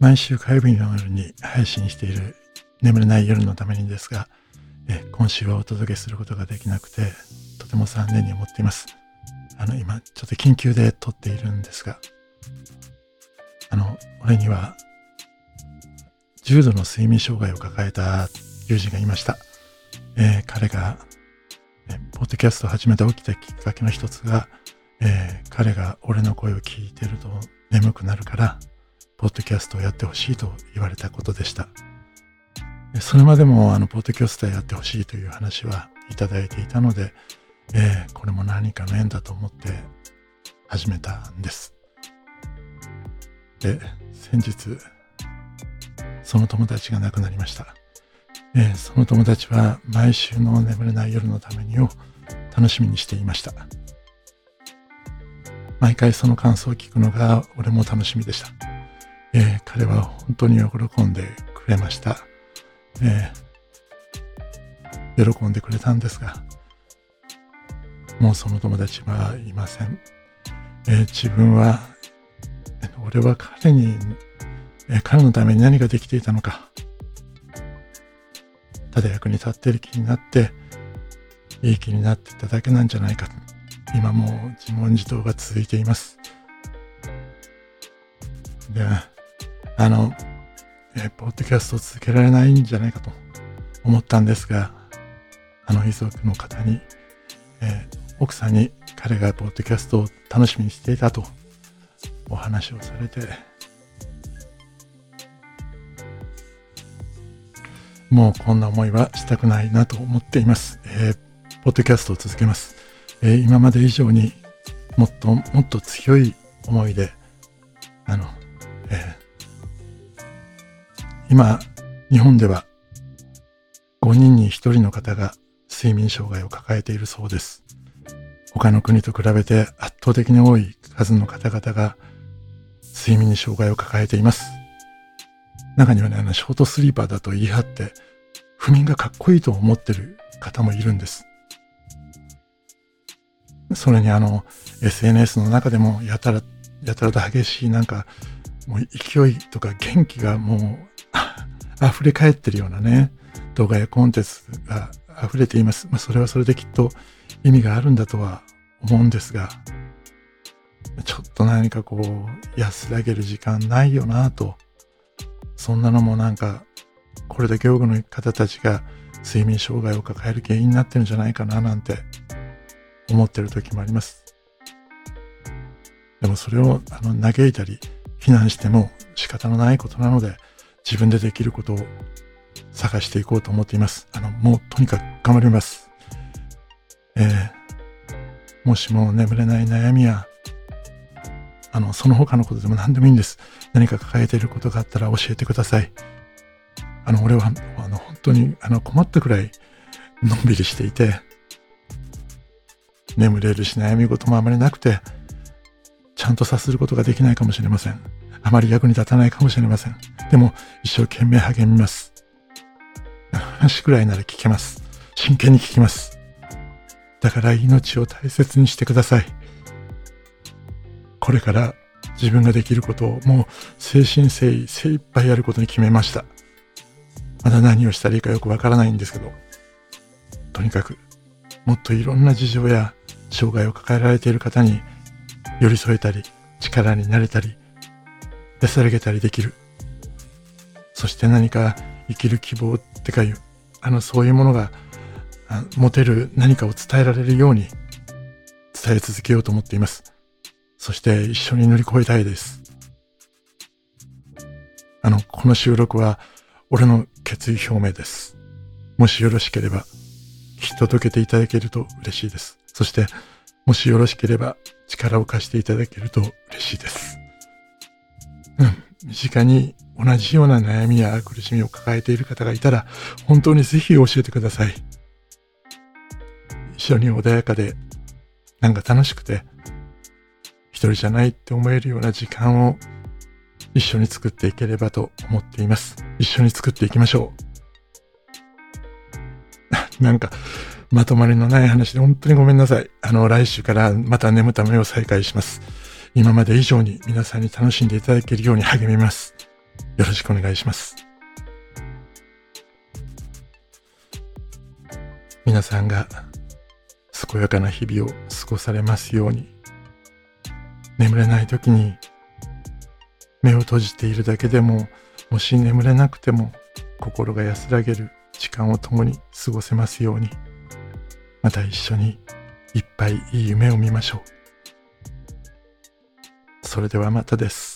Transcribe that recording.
毎週火曜日の夜に配信している眠れない夜のためにですが、え、今週はお届けすることができなくて、とても残念に思っています。あの、今、ちょっと緊急で撮っているんですが、あの、俺には、重度の睡眠障害を抱えた友人がいました。えー、彼が、えポッドキャストを始めて起きたきっかけの一つが、えー、彼が俺の声を聞いてると眠くなるから、ポッドキャストをやってほしいと言われたことでした。それまでも、あの、ポッドキャストやってほしいという話はいただいていたので、えー、これも何かの縁だと思って始めたんです。で、先日、その友達が亡くなりました。えー、その友達は毎週の眠れない夜のためにを楽しみにしていました。毎回その感想を聞くのが俺も楽しみでした。えー、彼は本当に喜んでくれました。えー、喜んでくれたんですが、もうその友達はいません。えー、自分は、俺は彼に、え彼のために何ができていたのか。ただ役に立っている気になって、いい気になっていただけなんじゃないか。今も自問自答が続いています。で、あの、えポッドキャストを続けられないんじゃないかと思ったんですが、あの遺族の方に、えー、奥さんに彼がポッドキャストを楽しみにしていたとお話をされて、もうこんな思いはしたくないなと思っています。えー、ポッドキャストを続けます。えー、今まで以上にもっともっと強い思いで、あの、えー、今、日本では5人に1人の方が睡眠障害を抱えているそうです。他の国と比べて圧倒的に多い数の方々が睡眠に障害を抱えています。中にはね、あの、ショートスリーパーだと言い張って、不眠がかっこいいと思ってる方もいるんです。それにあの、SNS の中でもやたら、やたらと激しいなんか、もう勢いとか元気がもう 溢れ返ってるようなね、動画やコンテンツが溢れています。まあ、それはそれできっと意味があるんだとは思うんですが、ちょっと何かこう、安らげる時間ないよなと。そんなのもなんか、これだけ多くの方たちが睡眠障害を抱える原因になってるんじゃないかななんて思ってる時もあります。でもそれをあの嘆いたり非難しても仕方のないことなので自分でできることを探していこうと思っています。あの、もうとにかく頑張ります。えー、もしも眠れない悩みや、あの、その他のことでも何でもいいんです。何か抱えていることがあったら教えてください。あの、俺は、あの、本当に、あの、困ったくらい、のんびりしていて、眠れるし悩み事もあまりなくて、ちゃんと察することができないかもしれません。あまり役に立たないかもしれません。でも、一生懸命励みます。話くらいなら聞けます。真剣に聞きます。だから命を大切にしてください。これから自分ができることをもう精神誠意精一杯やることに決めました。まだ何をしたらいいかよくわからないんですけど、とにかくもっといろんな事情や障害を抱えられている方に寄り添えたり、力になれたり、安らげたりできる。そして何か生きる希望ってかいう、あの、そういうものが持てる何かを伝えられるように伝え続けようと思っています。そして一緒に乗り越えたいです。あの、この収録は俺の決意表明です。もしよろしければ、き届けていただけると嬉しいです。そして、もしよろしければ力を貸していただけると嬉しいです。うん、身近に同じような悩みや苦しみを抱えている方がいたら、本当にぜひ教えてください。一緒に穏やかで、なんか楽しくて、一人じゃないって思えるような時間を一緒に作っていければと思っています。一緒に作っていきましょう。なんか、まとまりのない話で本当にごめんなさい。あの、来週からまた眠ためを再開します。今まで以上に皆さんに楽しんでいただけるように励みます。よろしくお願いします。皆さんが健やかな日々を過ごされますように。眠れない時に目を閉じているだけでも、もし眠れなくても心が安らげる時間を共に過ごせますように。また一緒にいっぱいいい夢を見ましょう。それではまたです。